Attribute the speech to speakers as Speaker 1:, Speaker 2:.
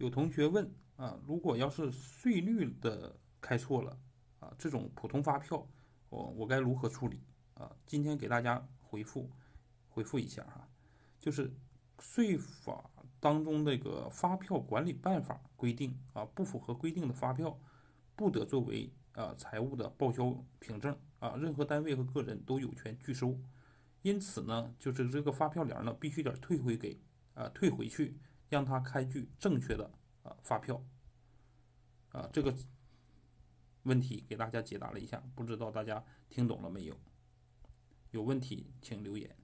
Speaker 1: 有同学问啊，如果要是税率的开错了啊，这种普通发票，我我该如何处理啊？今天给大家回复回复一下哈，就是税法当中那个发票管理办法规定啊，不符合规定的发票不得作为啊财务的报销凭证啊，任何单位和个人都有权拒收。因此呢，就是这个发票联呢，必须得退回给啊退回去，让他开具正确的啊发票。啊，这个问题给大家解答了一下，不知道大家听懂了没有？有问题请留言。